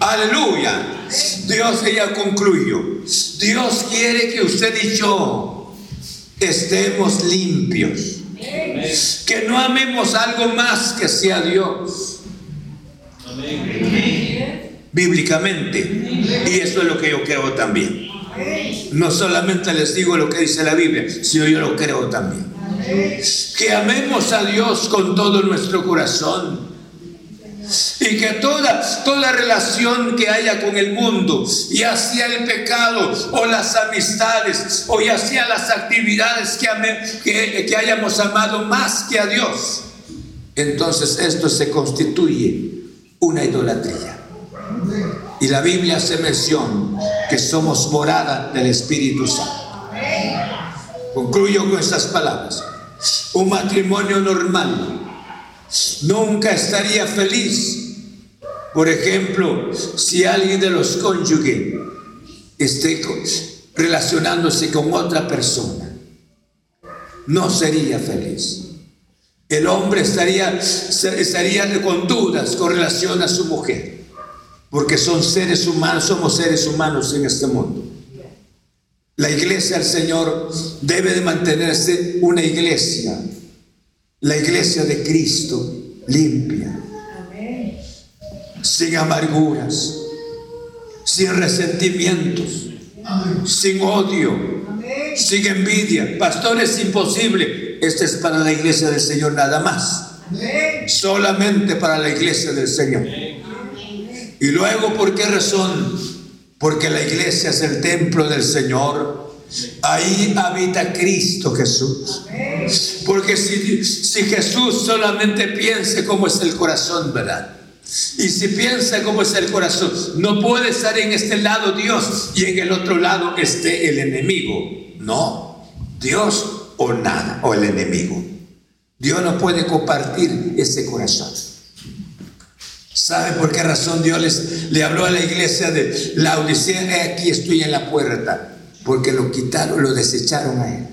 Aleluya. Dios ya concluyó. Dios quiere que usted y yo estemos limpios. Que no amemos algo más que sea Dios. Bíblicamente. Y eso es lo que yo creo también. No solamente les digo lo que dice la Biblia, sino yo lo creo también. Que amemos a Dios con todo nuestro corazón y que toda, toda relación que haya con el mundo, ya sea el pecado o las amistades, o ya sea las actividades que, que, que hayamos amado más que a Dios, entonces esto se constituye una idolatría. Y la Biblia hace mención que somos morada del Espíritu Santo. Concluyo con estas palabras. Un matrimonio normal nunca estaría feliz. Por ejemplo, si alguien de los cónyuges esté relacionándose con otra persona, no sería feliz. El hombre estaría, estaría con dudas con relación a su mujer, porque son seres humanos, somos seres humanos en este mundo. La iglesia del Señor debe de mantenerse una iglesia la iglesia de Cristo limpia, sin amarguras, sin resentimientos, sin odio, sin envidia. Pastor, es imposible. Este es para la iglesia del Señor nada más. Solamente para la iglesia del Señor. Y luego, ¿por qué razón? Porque la iglesia es el templo del Señor. Ahí habita Cristo Jesús. Porque si, si Jesús solamente piense cómo es el corazón, ¿verdad? Y si piensa cómo es el corazón, no puede estar en este lado Dios y en el otro lado esté el enemigo. No, Dios o nada, o el enemigo. Dios no puede compartir ese corazón. ¿Sabe por qué razón Dios les, le habló a la iglesia de la Odisea? Aquí estoy en la puerta. Porque lo quitaron, lo desecharon a él.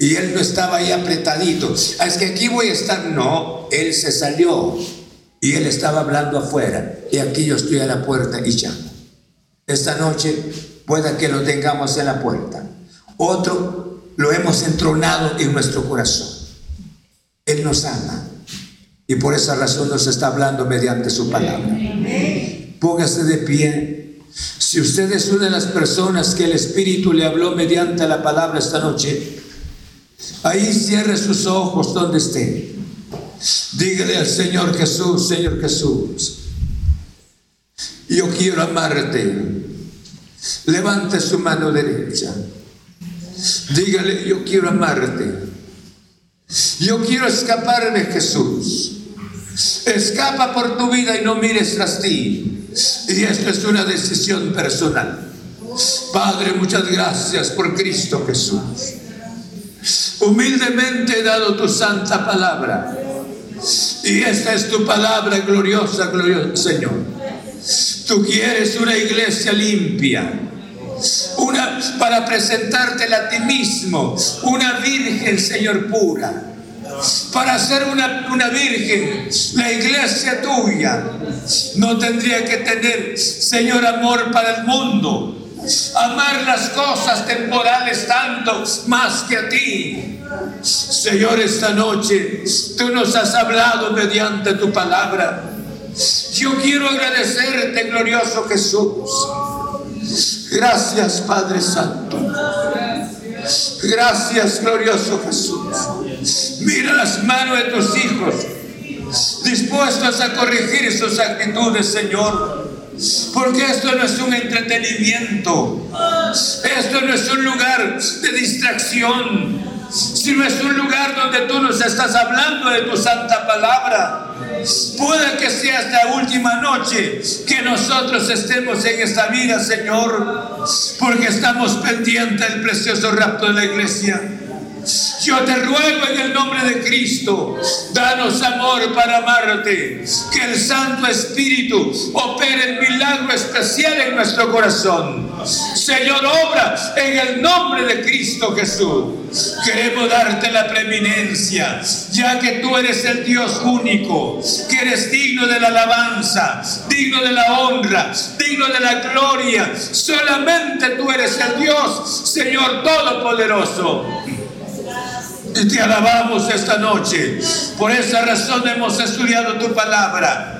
Y él no estaba ahí apretadito. Ah, es que aquí voy a estar. No, él se salió. Y él estaba hablando afuera. Y aquí yo estoy a la puerta y llamo. Esta noche pueda que lo tengamos en la puerta. Otro lo hemos entronado en nuestro corazón. Él nos ama. Y por esa razón nos está hablando mediante su palabra. Póngase de pie. Si usted es una de las personas que el Espíritu le habló mediante la palabra esta noche, ahí cierre sus ojos donde esté. Dígale al Señor Jesús, Señor Jesús, yo quiero amarte. Levante su mano derecha. Dígale, yo quiero amarte. Yo quiero escapar de Jesús. Escapa por tu vida y no mires tras ti. Y esto es una decisión personal. Padre, muchas gracias por Cristo Jesús. Humildemente he dado tu santa palabra. Y esta es tu palabra gloriosa, gloriosa, Señor. Tú quieres una iglesia limpia. Una para presentártela a ti mismo, una virgen, Señor, pura para ser una, virgen, la iglesia tuya no tendría que tener, Señor, amor para el mundo, amar las cosas temporales tanto más que a ti. Señor, esta noche tú nos has hablado mediante tu palabra. Yo quiero agradecerte, glorioso Jesús. Gracias, Padre Santo. Gracias, glorioso Jesús. Mira las manos de tus hijos, dispuestos a corregir sus actitudes, Señor. Porque esto no es un entretenimiento, esto no es un lugar de distracción, sino es un lugar donde tú nos estás hablando de tu santa palabra. Puede que sea esta última noche que nosotros estemos en esta vida, Señor, porque estamos pendientes del precioso rapto de la iglesia. Yo te ruego en el nombre de Cristo, danos amor para amarte, que el Santo Espíritu opere el milagro especial en nuestro corazón. Señor, obra en el nombre de Cristo Jesús. Queremos darte la preeminencia, ya que tú eres el Dios único, que eres digno de la alabanza, digno de la honra, digno de la gloria. Solamente tú eres el Dios, Señor Todopoderoso. Te alabamos esta noche. Por esa razón hemos estudiado tu palabra.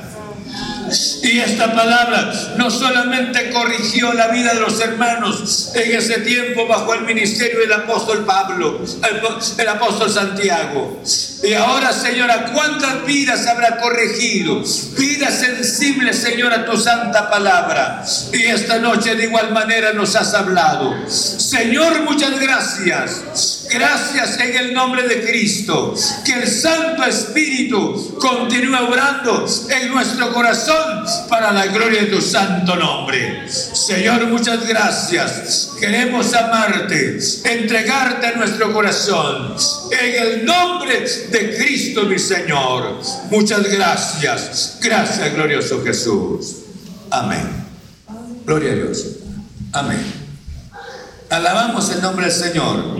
Y esta palabra no solamente corrigió la vida de los hermanos en ese tiempo bajo el ministerio del apóstol Pablo, el, apóstol Santiago. Y ahora, Señora, ¿cuántas vidas habrá corregido? Vidas sensibles, Señor, a tu santa palabra. Y esta noche de igual manera nos has hablado. Señor, muchas gracias. Gracias en el nombre de Cristo. Que el Santo Espíritu continúe obrando en nuestro corazón para la gloria de tu santo nombre. Señor, muchas gracias. Queremos amarte, entregarte nuestro corazón. En el nombre de Cristo, mi Señor. Muchas gracias. Gracias, glorioso Jesús. Amén. Gloria a Dios. Amén. Alabamos el nombre del Señor.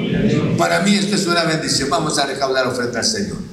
Para mí esto es una bendición. Vamos a recaudar ofrenda al Señor.